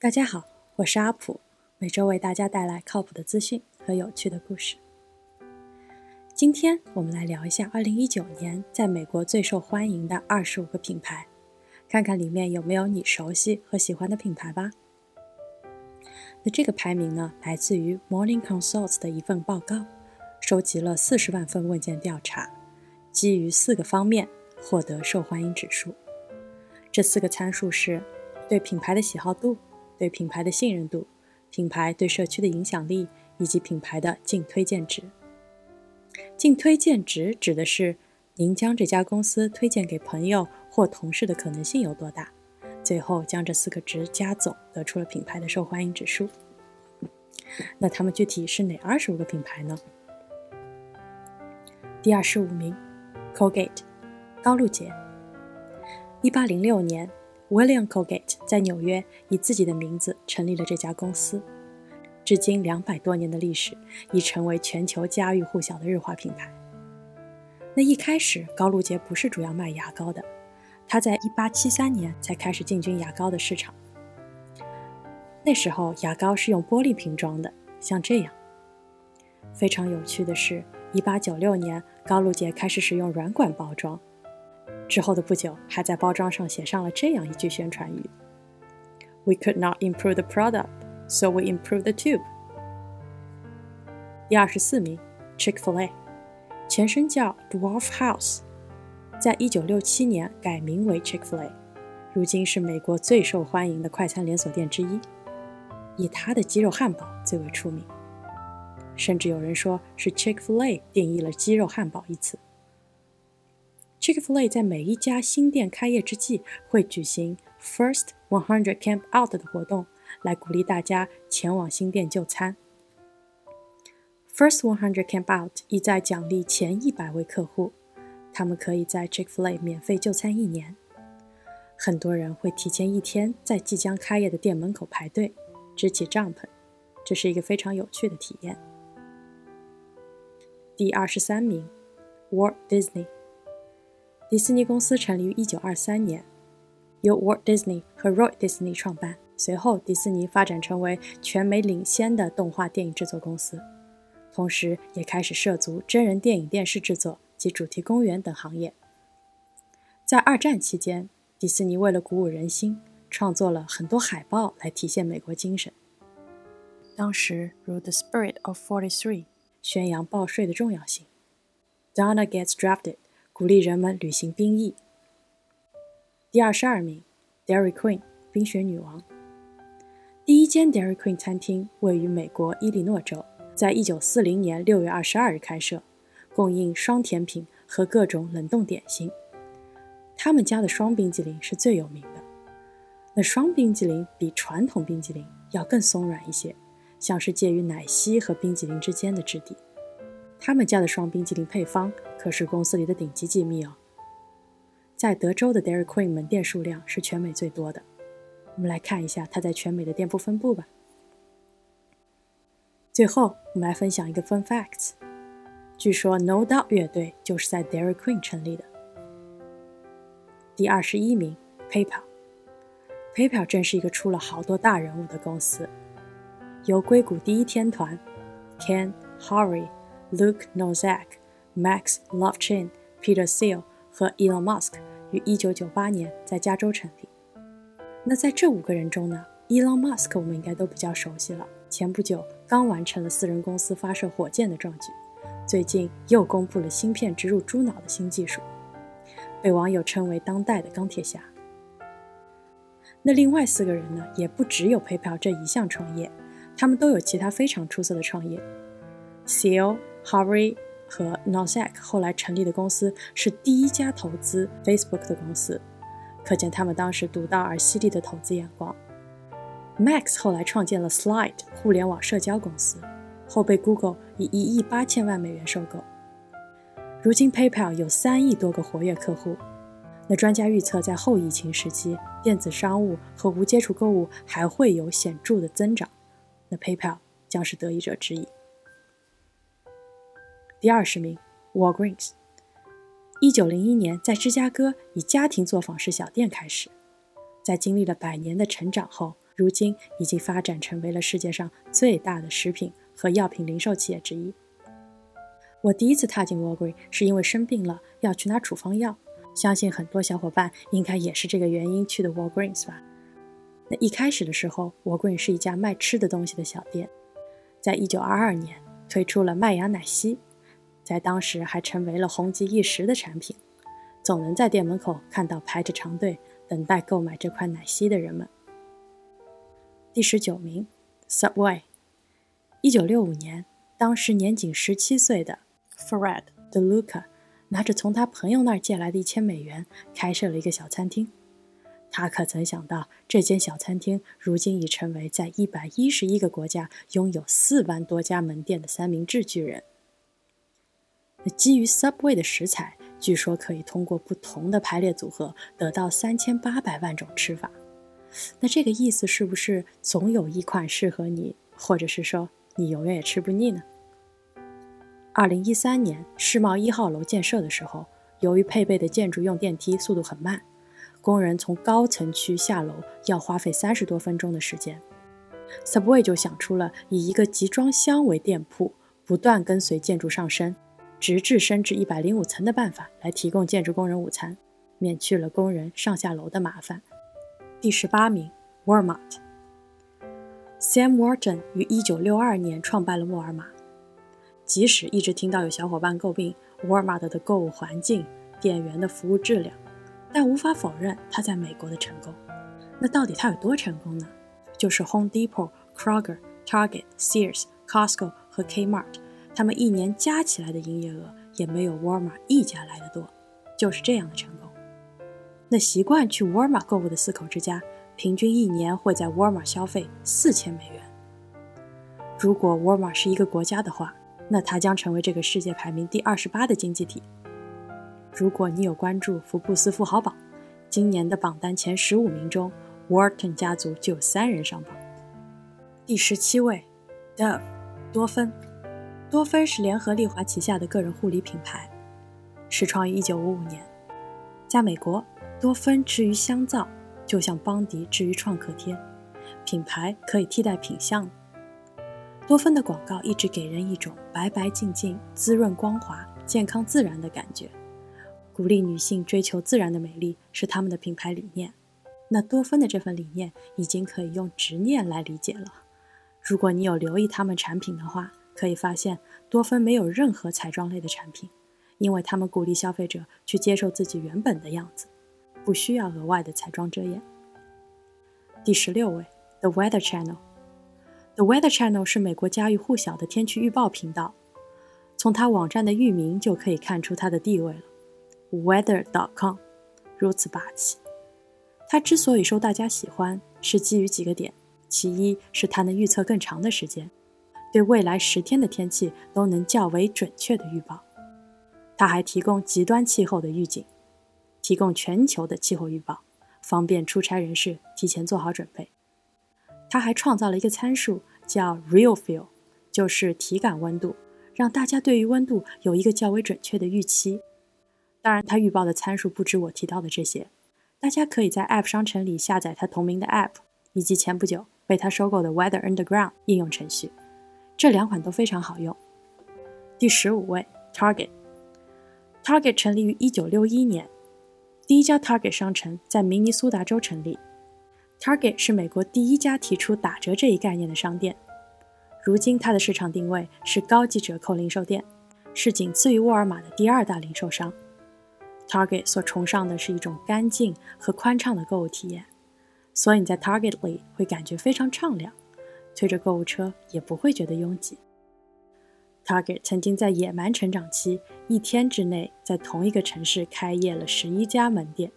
大家好，我是阿普，每周为大家带来靠谱的资讯和有趣的故事。今天我们来聊一下2019年在美国最受欢迎的25个品牌，看看里面有没有你熟悉和喜欢的品牌吧。那这个排名呢，来自于 Morning Consult 的一份报告，收集了40万份问卷调查，基于四个方面获得受欢迎指数。这四个参数是对品牌的喜好度。对品牌的信任度、品牌对社区的影响力以及品牌的净推荐值。净推荐值指的是您将这家公司推荐给朋友或同事的可能性有多大，最后将这四个值加总，得出了品牌的受欢迎指数。那他们具体是哪二十五个品牌呢？第二十五名，Colgate，高露洁，一八零六年。William Colgate 在纽约以自己的名字成立了这家公司，至今两百多年的历史，已成为全球家喻户晓的日化品牌。那一开始，高露洁不是主要卖牙膏的，他在1873年才开始进军牙膏的市场。那时候，牙膏是用玻璃瓶装的，像这样。非常有趣的是，1896年，高露洁开始使用软管包装。之后的不久，还在包装上写上了这样一句宣传语：“We could not improve the product, so we improve the tube。”第二十四名，Chick-fil-A，前身叫 Dwarf House，在一九六七年改名为 Chick-fil-A，如今是美国最受欢迎的快餐连锁店之一，以它的鸡肉汉堡最为出名，甚至有人说是 Chick-fil-A 定义了“鸡肉汉堡”一词。Chick-fil-A 在每一家新店开业之际，会举行 First One Hundred Camp Out 的活动，来鼓励大家前往新店就餐。First One Hundred Camp Out 意在奖励前一百位客户，他们可以在 Chick-fil-A 免费就餐一年。很多人会提前一天在即将开业的店门口排队，支起帐篷，这是一个非常有趣的体验。第二十三名，Walt Disney。迪士尼公司成立于1923年，由 Walt Disney 和 Roy Disney 创办。随后，迪士尼发展成为全美领先的动画电影制作公司，同时也开始涉足真人电影电视制作及主题公园等行业。在二战期间，迪士尼为了鼓舞人心，创作了很多海报来体现美国精神。当时如《The Spirit of Forty Three》宣扬报税的重要性，《Donna Gets Drafted》。鼓励人们履行兵役。第二十二名，Dairy Queen 冰雪女王。第一间 Dairy Queen 餐厅位于美国伊利诺州，在一九四零年六月二十二日开设，供应双甜品和各种冷冻点心。他们家的双冰激凌是最有名的。那双冰激凌比传统冰激凌要更松软一些，像是介于奶昔和冰激凌之间的质地。他们家的双冰激凌配方可是公司里的顶级机密哦。在德州的 Dairy Queen 门店数量是全美最多的。我们来看一下它在全美的店铺分布吧。最后，我们来分享一个 Fun Facts。据说 No Doubt 乐队就是在 Dairy Queen 成立的。第二十一名，PayPal。PayPal 真是一个出了好多大人物的公司，由硅谷第一天团 Ken Horry。Luke Nozak、Max Levchin、Peter Thiel 和 Elon Musk 于1998年在加州成立。那在这五个人中呢，Elon Musk 我们应该都比较熟悉了。前不久刚完成了私人公司发射火箭的壮举，最近又公布了芯片植入猪脑的新技术，被网友称为当代的钢铁侠。那另外四个人呢，也不只有 PayPal 这一项创业，他们都有其他非常出色的创业。Thiel Horry 和 Nozak 后来成立的公司是第一家投资 Facebook 的公司，可见他们当时独到而犀利的投资眼光。Max 后来创建了 Slide 互联网社交公司，后被 Google 以一亿八千万美元收购。如今 PayPal 有三亿多个活跃客户，那专家预测在后疫情时期，电子商务和无接触购物还会有显著的增长，那 PayPal 将是得益者之一。第二十名，Walgreens，一九零一年在芝加哥以家庭作坊式小店开始，在经历了百年的成长后，如今已经发展成为了世界上最大的食品和药品零售企业之一。我第一次踏进 Walgreens 是因为生病了，要去拿处方药。相信很多小伙伴应该也是这个原因去的 Walgreens 吧？那一开始的时候，Walgreens 是一家卖吃的东西的小店，在一九二二年推出了麦芽奶昔，在当时还成为了红极一时的产品，总能在店门口看到排着长队等待购买这款奶昔的人们。第十九名，Subway。一九六五年，当时年仅十七岁的 Fred DeLuca 拿着从他朋友那儿借来的一千美元，开设了一个小餐厅。他可曾想到，这间小餐厅如今已成为在一百一十一个国家拥有四万多家门店的三明治巨人。基于 Subway 的食材，据说可以通过不同的排列组合，得到三千八百万种吃法。那这个意思是不是总有一款适合你，或者是说你永远也吃不腻呢？二零一三年世贸一号楼建设的时候，由于配备的建筑用电梯速度很慢，工人从高层区下楼要花费三十多分钟的时间。Subway 就想出了以一个集装箱为店铺，不断跟随建筑上升，直至升至一百零五层的办法来提供建筑工人午餐，免去了工人上下楼的麻烦。第十八名，Walmart。Sam Walton 于一九六二年创办了沃尔玛。即使一直听到有小伙伴诟病 Walmart 的购物环境、店员的服务质量，但无法否认他在美国的成功。那到底他有多成功呢？就是 Home Depot、Kroger、Target、Sears、Costco 和 Kmart，他们一年加起来的营业额也没有沃尔玛一家来的多，就是这样的成功。那习惯去沃尔玛购物的四口之家，平均一年会在沃尔玛消费四千美元。如果沃尔玛是一个国家的话，那它将成为这个世界排名第二十八的经济体。如果你有关注福布斯富豪榜，今年的榜单前十五名中，Walton 家族就有三人上榜。第十七位，Dove 多芬。多芬是联合利华旗下的个人护理品牌，始创于一九五五年，在美国。多芬之于香皂，就像邦迪之于创可贴，品牌可以替代品相。多芬的广告一直给人一种白白净净、滋润光滑、健康自然的感觉，鼓励女性追求自然的美丽是他们的品牌理念。那多芬的这份理念已经可以用执念来理解了。如果你有留意他们产品的话，可以发现多芬没有任何彩妆类的产品，因为他们鼓励消费者去接受自己原本的样子。不需要额外的彩妆遮掩。第十六位，The Weather Channel。The Weather Channel 是美国家喻户晓的天气预报频道，从它网站的域名就可以看出它的地位了，Weather.com，如此霸气。它之所以受大家喜欢，是基于几个点：其一是它能预测更长的时间，对未来十天的天气都能较为准确的预报；它还提供极端气候的预警。提供全球的气候预报，方便出差人士提前做好准备。他还创造了一个参数，叫 Real Feel，就是体感温度，让大家对于温度有一个较为准确的预期。当然，他预报的参数不止我提到的这些，大家可以在 App 商城里下载他同名的 App，以及前不久被他收购的 Weather Underground 应用程序，这两款都非常好用。第十五位，Target。Target 成立于一九六一年。第一家 Target 商城在明尼苏达州成立。Target 是美国第一家提出打折这一概念的商店。如今，它的市场定位是高级折扣零售店，是仅次于沃尔玛的第二大零售商。Target 所崇尚的是一种干净和宽敞的购物体验，所以你在 Target 里会感觉非常畅亮，推着购物车也不会觉得拥挤。Target 曾经在野蛮成长期，一天之内在同一个城市开业了十一家门店。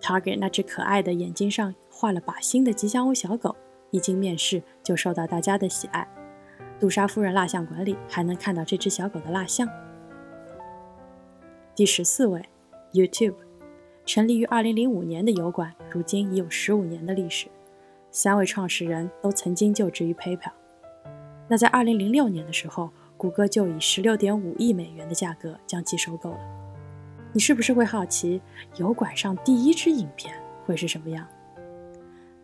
Target 那只可爱的眼睛上画了靶心的吉祥物小狗，一经面世就受到大家的喜爱。杜莎夫人蜡像馆里还能看到这只小狗的蜡像。第十四位，YouTube，成立于二零零五年的油管，如今已有十五年的历史。三位创始人都曾经就职于 PayPal。那在二零零六年的时候，谷歌就以十六点五亿美元的价格将其收购了。你是不是会好奇，油管上第一支影片会是什么样？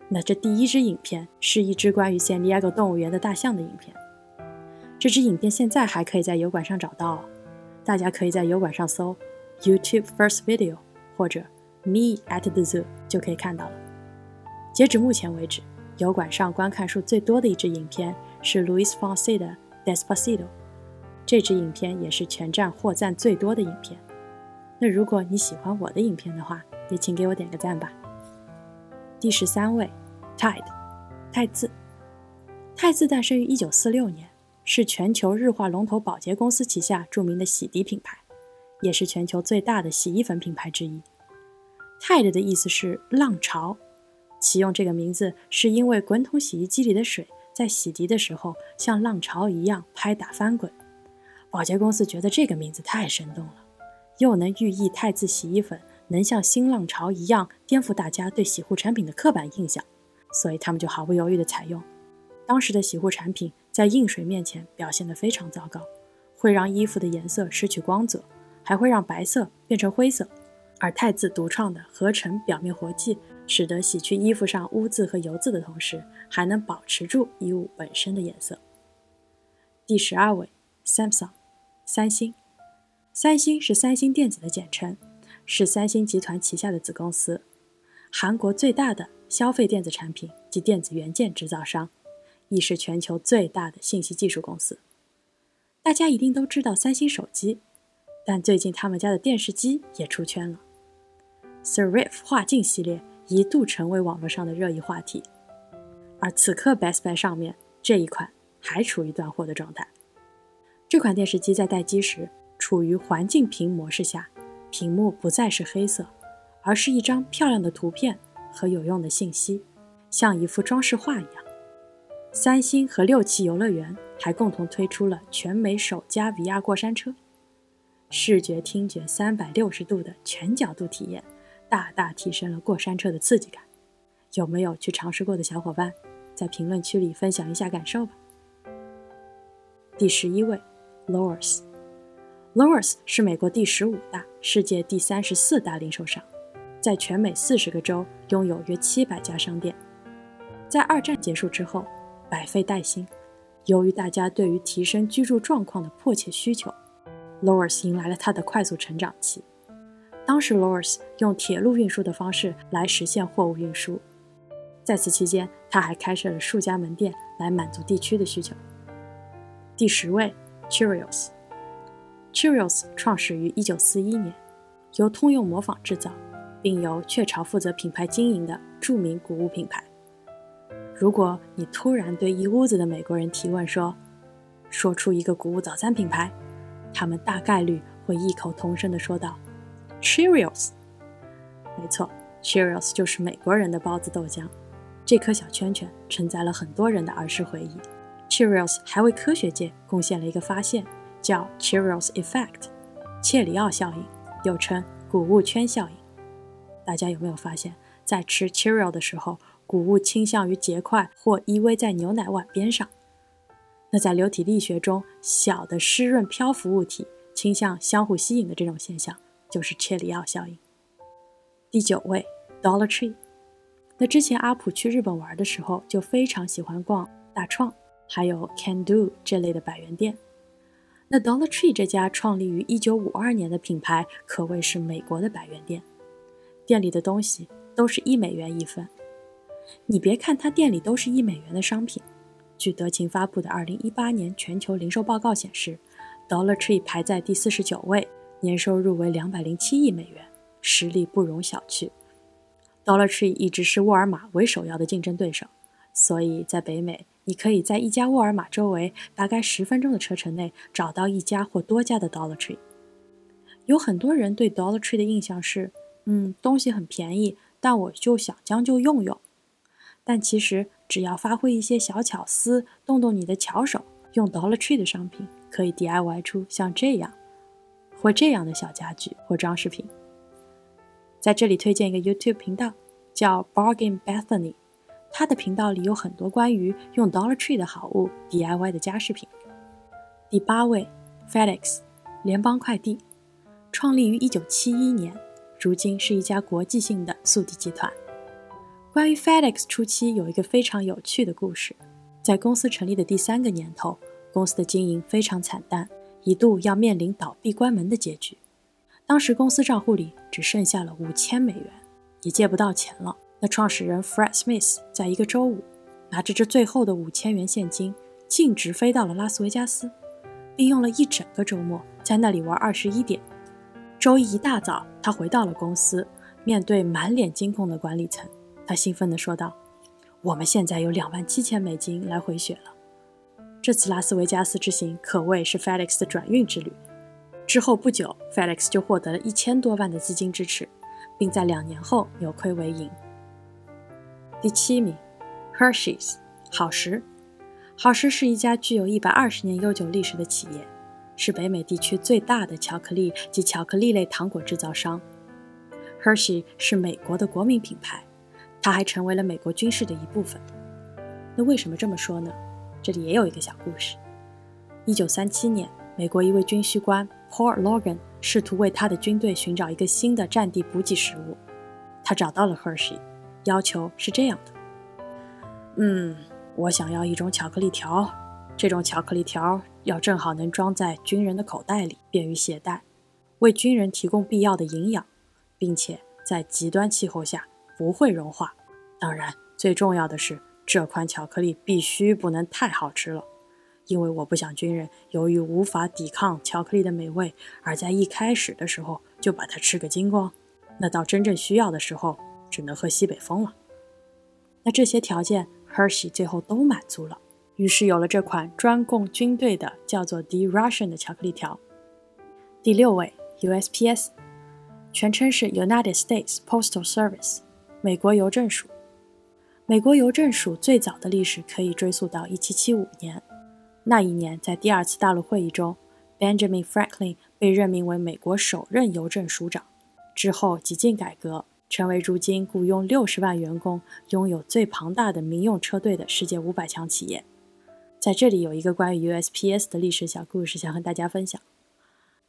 那这第一支影片是一支关于 San Diego 动物园的大象的影片。这支影片现在还可以在油管上找到，大家可以在油管上搜 YouTube First Video 或者 Me at the Zoo 就可以看到了。截止目前为止，油管上观看数最多的一支影片是 Luis Fonsi 的 Despacito，这支影片也是全站获赞最多的影片。那如果你喜欢我的影片的话，也请给我点个赞吧。第十三位，Tide，汰渍。汰渍诞生于一九四六年，是全球日化龙头宝洁公司旗下著名的洗涤品牌，也是全球最大的洗衣粉品牌之一。Tide 的意思是浪潮，启用这个名字是因为滚筒洗衣机里的水在洗涤的时候像浪潮一样拍打翻滚。宝洁公司觉得这个名字太生动了，又能寓意汰渍洗衣粉。能像新浪潮一样颠覆大家对洗护产品的刻板印象，所以他们就毫不犹豫地采用。当时的洗护产品在硬水面前表现得非常糟糕，会让衣服的颜色失去光泽，还会让白色变成灰色。而汰渍独创的合成表面活剂，使得洗去衣服上污渍和油渍的同时，还能保持住衣物本身的颜色。第十二位，Samsung，三星。三星是三星电子的简称。是三星集团旗下的子公司，韩国最大的消费电子产品及电子元件制造商，亦是全球最大的信息技术公司。大家一定都知道三星手机，但最近他们家的电视机也出圈了。Surif 画镜系列一度成为网络上的热议话题，而此刻 Best Buy 上面这一款还处于断货的状态。这款电视机在待机时处于环境屏模式下。屏幕不再是黑色，而是一张漂亮的图片和有用的信息，像一幅装饰画一样。三星和六旗游乐园还共同推出了全美首家 VR 过山车，视觉、听觉三百六十度的全角度体验，大大提升了过山车的刺激感。有没有去尝试过的小伙伴，在评论区里分享一下感受吧。第十一位，Lowers。Lowers 是美国第十五大、世界第三十四大零售商，在全美四十个州拥有约七百家商店。在二战结束之后，百废待兴，由于大家对于提升居住状况的迫切需求，Lowers 迎来了它的快速成长期。当时，Lors 用铁路运输的方式来实现货物运输，在此期间，他还开设了数家门店来满足地区的需求。第十位，Cheerios。Cheerios 创始于1941年，由通用模仿制造，并由雀巢负责品牌经营的著名谷物品牌。如果你突然对一屋子的美国人提问说，说出一个谷物早餐品牌，他们大概率会异口同声地说道：Cheerios。没错，Cheerios 就是美国人的包子豆浆。这颗小圈圈承载了很多人的儿时回忆。Cheerios 还为科学界贡献了一个发现。叫 Cheerios Effect，切里奥效应，又称谷物圈效应。大家有没有发现，在吃 Cheerios 的时候，谷物倾向于结块或依偎在牛奶碗边上？那在流体力学中，小的湿润漂浮物体倾向相互吸引的这种现象，就是切里奥效应。第九位，Dollar Tree。那之前阿普去日本玩的时候，就非常喜欢逛大创，还有 Can Do 这类的百元店。那 Dollar Tree 这家创立于1952年的品牌可谓是美国的百元店，店里的东西都是一美元一份。你别看它店里都是一美元的商品，据德勤发布的2018年全球零售报告显示，Dollar Tree 排在第四十九位，年收入为207亿美元，实力不容小觑。Dollar Tree 一直是沃尔玛为首要的竞争对手，所以在北美。你可以在一家沃尔玛周围大概十分钟的车程内找到一家或多家的 Dollar Tree。有很多人对 Dollar Tree 的印象是，嗯，东西很便宜，但我就想将就用用。但其实只要发挥一些小巧思，动动你的巧手，用 Dollar Tree 的商品可以 DIY 出像这样或这样的小家具或装饰品。在这里推荐一个 YouTube 频道，叫 Bargain Bethany。他的频道里有很多关于用 Dollar Tree 的好物 DIY 的家饰品。第八位，FedEx，联邦快递，创立于1971年，如今是一家国际性的速递集团。关于 FedEx 初期有一个非常有趣的故事。在公司成立的第三个年头，公司的经营非常惨淡，一度要面临倒闭关门的结局。当时公司账户里只剩下了五千美元，也借不到钱了。那创始人 Fred Smith 在一个周五，拿着这最后的五千元现金，径直飞到了拉斯维加斯，利用了一整个周末在那里玩二十一点。周一一大早，他回到了公司，面对满脸惊恐的管理层。他兴奋地说道：“我们现在有两万七千美金来回血了。这次拉斯维加斯之行可谓是 Felix 的转运之旅。之后不久，Felix 就获得了一千多万的资金支持，并在两年后扭亏为盈。”第七名，Hershey's 好时。好时是一家具有一百二十年悠久历史的企业，是北美地区最大的巧克力及巧克力类糖果制造商。Hershey 是美国的国民品牌。它还成为了美国军事的一部分。那为什么这么说呢？这里也有一个小故事。一九三七年，美国一位军需官 Paul Logan 试图为他的军队寻找一个新的战地补给食物。他找到了 Hershey，要求是这样的：嗯，我想要一种巧克力条，这种巧克力条要正好能装在军人的口袋里，便于携带，为军人提供必要的营养，并且在极端气候下。不会融化。当然，最重要的是，这款巧克力必须不能太好吃了，因为我不想军人由于无法抵抗巧克力的美味，而在一开始的时候就把它吃个精光。那到真正需要的时候，只能喝西北风了。那这些条件，Hershey 最后都满足了，于是有了这款专供军队的叫做 Die Ration 的巧克力条。第六位，USPS，全称是 United States Postal Service。美国邮政署，美国邮政署最早的历史可以追溯到1775年。那一年，在第二次大陆会议中，Benjamin Franklin 被任命为美国首任邮政署长。之后几经改革，成为如今雇佣六十万员工、拥有最庞大的民用车队的世界五百强企业。在这里有一个关于 USPS 的历史小故事，想和大家分享。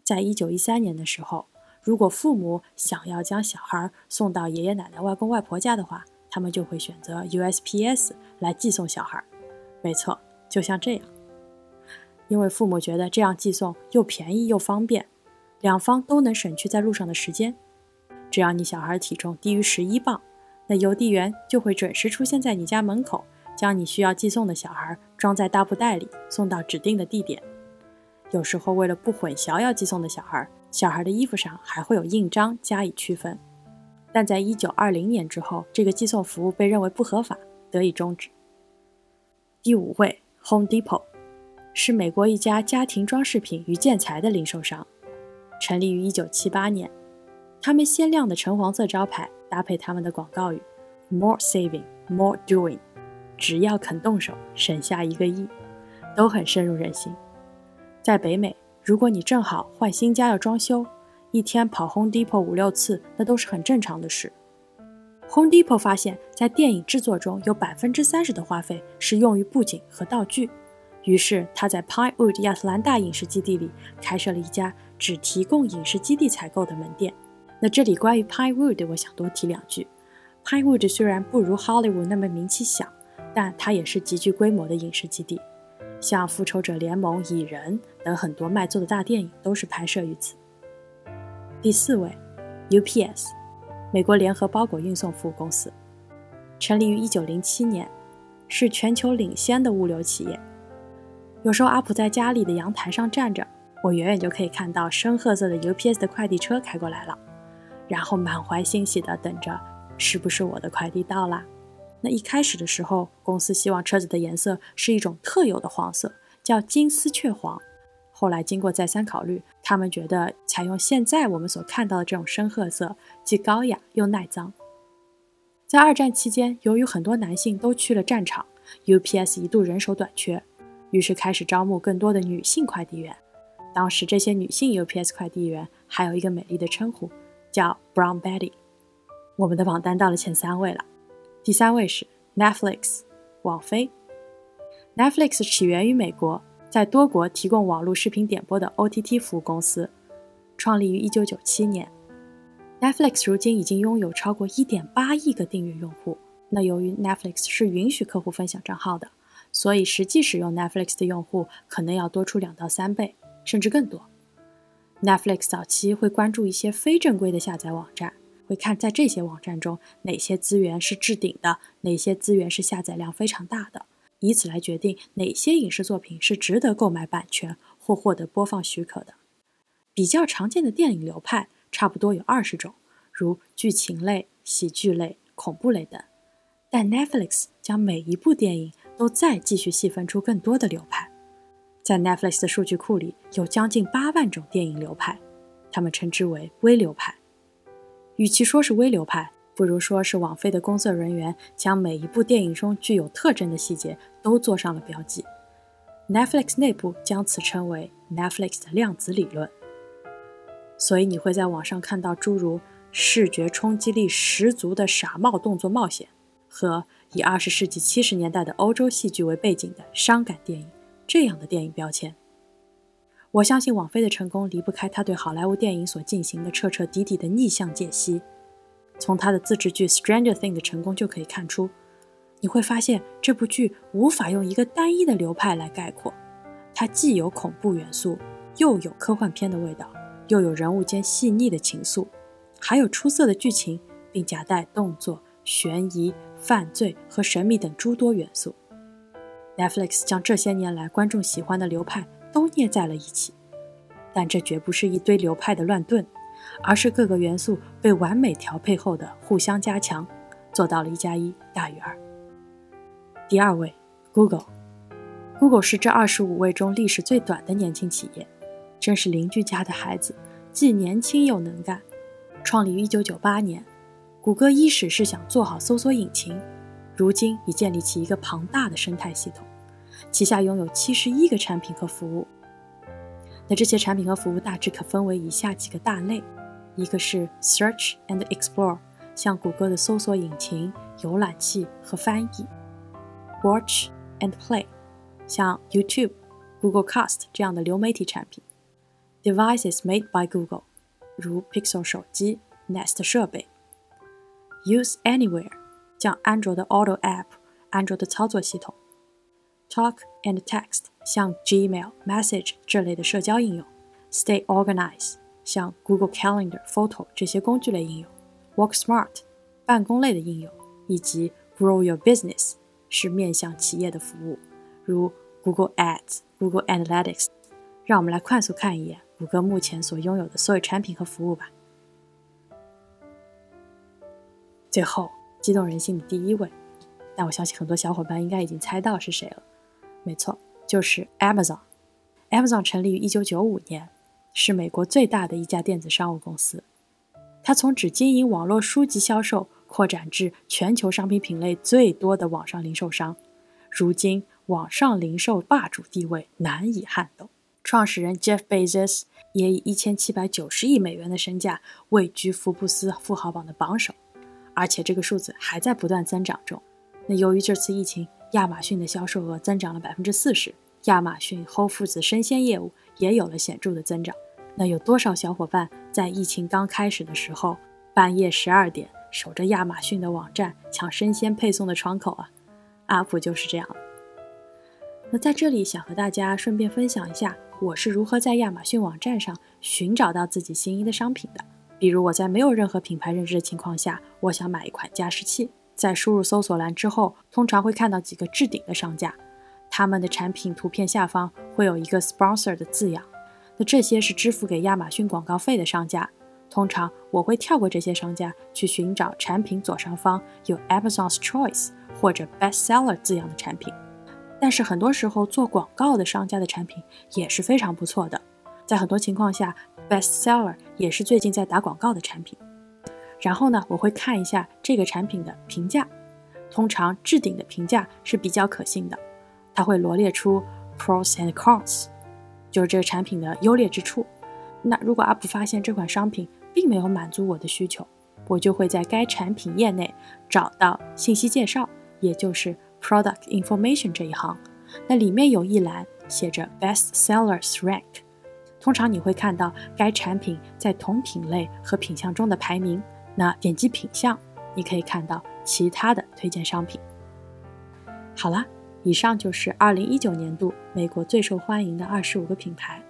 在一九一三年的时候。如果父母想要将小孩送到爷爷奶奶、外公外婆家的话，他们就会选择 USPS 来寄送小孩。没错，就像这样，因为父母觉得这样寄送又便宜又方便，两方都能省去在路上的时间。只要你小孩体重低于十一磅，那邮递员就会准时出现在你家门口，将你需要寄送的小孩装在大布袋里，送到指定的地点。有时候为了不混淆要寄送的小孩。小孩的衣服上还会有印章加以区分，但在一九二零年之后，这个寄送服务被认为不合法，得以终止。第五位，Home Depot，是美国一家家庭装饰品与建材的零售商，成立于一九七八年。他们鲜亮的橙黄色招牌搭配他们的广告语：“More saving, more doing”，只要肯动手，省下一个亿，都很深入人心。在北美。如果你正好换新家要装修，一天跑 Home Depot 五六次，那都是很正常的事。Home Depot 发现，在电影制作中有百分之三十的花费是用于布景和道具，于是他在 Pinewood 亚特兰大影视基地里开设了一家只提供影视基地采购的门店。那这里关于 Pinewood，我想多提两句。Pinewood 虽然不如 Hollywood 那么名气响，但它也是极具规模的影视基地。像《复仇者联盟》、《蚁人》等很多卖座的大电影都是拍摄于此。第四位，UPS，美国联合包裹运送服务公司，成立于1907年，是全球领先的物流企业。有时候阿普在家里的阳台上站着，我远远就可以看到深褐色的 UPS 的快递车开过来了，然后满怀欣喜地等着，是不是我的快递到啦？那一开始的时候，公司希望车子的颜色是一种特有的黄色，叫金丝雀黄。后来经过再三考虑，他们觉得采用现在我们所看到的这种深褐色，既高雅又耐脏。在二战期间，由于很多男性都去了战场，UPS 一度人手短缺，于是开始招募更多的女性快递员。当时这些女性 UPS 快递员还有一个美丽的称呼，叫 Brown Betty。我们的榜单到了前三位了。第三位是 Netflix，网飞。Netflix 起源于美国，在多国提供网络视频点播的 OTT 服务公司，创立于1997年。Netflix 如今已经拥有超过1.8亿个订阅用户，那由于 Netflix 是允许客户分享账号的，所以实际使用 Netflix 的用户可能要多出两到三倍，甚至更多。Netflix 早期会关注一些非正规的下载网站，会看在这些网站中哪些资源是置顶的，哪些资源是下载量非常大的，以此来决定哪些影视作品是值得购买版权或获得播放许可的。比较常见的电影流派差不多有二十种，如剧情类、喜剧类、恐怖类等。但 Netflix 将每一部电影都再继续细分出更多的流派，在 Netflix 的数据库里有将近八万种电影流派，他们称之为微流派。与其说是微流派，不如说是网飞的工作人员将每一部电影中具有特征的细节都做上了标记。Netflix 内部将此称为 Netflix 的量子理论。所以你会在网上看到诸如视觉冲击力十足的傻帽动作冒险。和以二十世纪七十年代的欧洲戏剧为背景的伤感电影这样的电影标签，我相信网飞的成功离不开他对好莱坞电影所进行的彻彻底底的逆向解析。从他的自制剧《Stranger Thing》的成功就可以看出，你会发现这部剧无法用一个单一的流派来概括，它既有恐怖元素，又有科幻片的味道，又有人物间细腻的情愫，还有出色的剧情，并夹带动作、悬疑。犯罪和神秘等诸多元素，Netflix 将这些年来观众喜欢的流派都捏在了一起，但这绝不是一堆流派的乱炖，而是各个元素被完美调配后的互相加强，做到了一加一大于二。第二位，Google，Google 是这二十五位中历史最短的年轻企业，真是邻居家的孩子，既年轻又能干，创立于一九九八年。谷歌伊始是想做好搜索引擎，如今已建立起一个庞大的生态系统，旗下拥有七十一个产品和服务。那这些产品和服务大致可分为以下几个大类：一个是 Search and Explore，像谷歌的搜索引擎、浏览器和翻译；Watch and Play，像 YouTube、Google Cast 这样的流媒体产品；Devices made by Google，如 Pixel 手机、Nest 设备。Use Anywhere，像安卓的 Auto App，安卓的操作系统；Talk and Text，像 Gmail、Message 这类的社交应用；Stay Organized， 像 Google Calendar、Photo 这些工具类应用；Work Smart，办公类的应用；以及 Grow Your Business，是面向企业的服务，如 Google Ads、Google Analytics。让我们来快速看一眼谷歌目前所拥有的所有产品和服务吧。最后，激动人心的第一位，但我相信很多小伙伴应该已经猜到是谁了。没错，就是 Amazon。Amazon 成立于1995年，是美国最大的一家电子商务公司。它从只经营网络书籍销售，扩展至全球商品品类最多的网上零售商。如今，网上零售霸主地位难以撼动。创始人 Jeff Bezos 也以1790亿美元的身价位居福布斯富豪榜的榜首。而且这个数字还在不断增长中。那由于这次疫情，亚马逊的销售额增长了百分之四十，亚马逊 Whole Foods 生鲜业务也有了显著的增长。那有多少小伙伴在疫情刚开始的时候，半夜十二点守着亚马逊的网站抢生鲜配送的窗口啊？阿普就是这样。那在这里想和大家顺便分享一下，我是如何在亚马逊网站上寻找到自己心仪的商品的。比如我在没有任何品牌认知的情况下，我想买一款加湿器，在输入搜索栏之后，通常会看到几个置顶的商家，他们的产品图片下方会有一个 sponsor 的字样，那这些是支付给亚马逊广告费的商家。通常我会跳过这些商家，去寻找产品左上方有 Amazon's Choice 或者 Best Seller 字样的产品。但是很多时候做广告的商家的产品也是非常不错的。在很多情况下，Best Seller 也是最近在打广告的产品。然后呢，我会看一下这个产品的评价，通常置顶的评价是比较可信的，它会罗列出 pros and cons，就是这个产品的优劣之处。那如果 UP 发现这款商品并没有满足我的需求，我就会在该产品页内找到信息介绍，也就是 Product Information 这一行，那里面有一栏写着 Best Sellers Rank。通常你会看到该产品在同品类和品项中的排名。那点击品项，你可以看到其他的推荐商品。好啦，以上就是2019年度美国最受欢迎的25个品牌。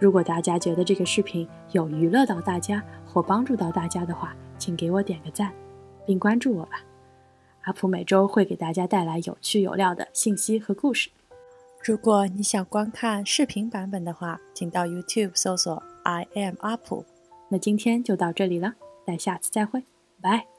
如果大家觉得这个视频有娱乐到大家或帮助到大家的话，请给我点个赞，并关注我吧。阿普每周会给大家带来有趣有料的信息和故事。如果你想观看视频版本的话，请到 YouTube 搜索 I am 阿普。那今天就到这里了，待下次再会，拜。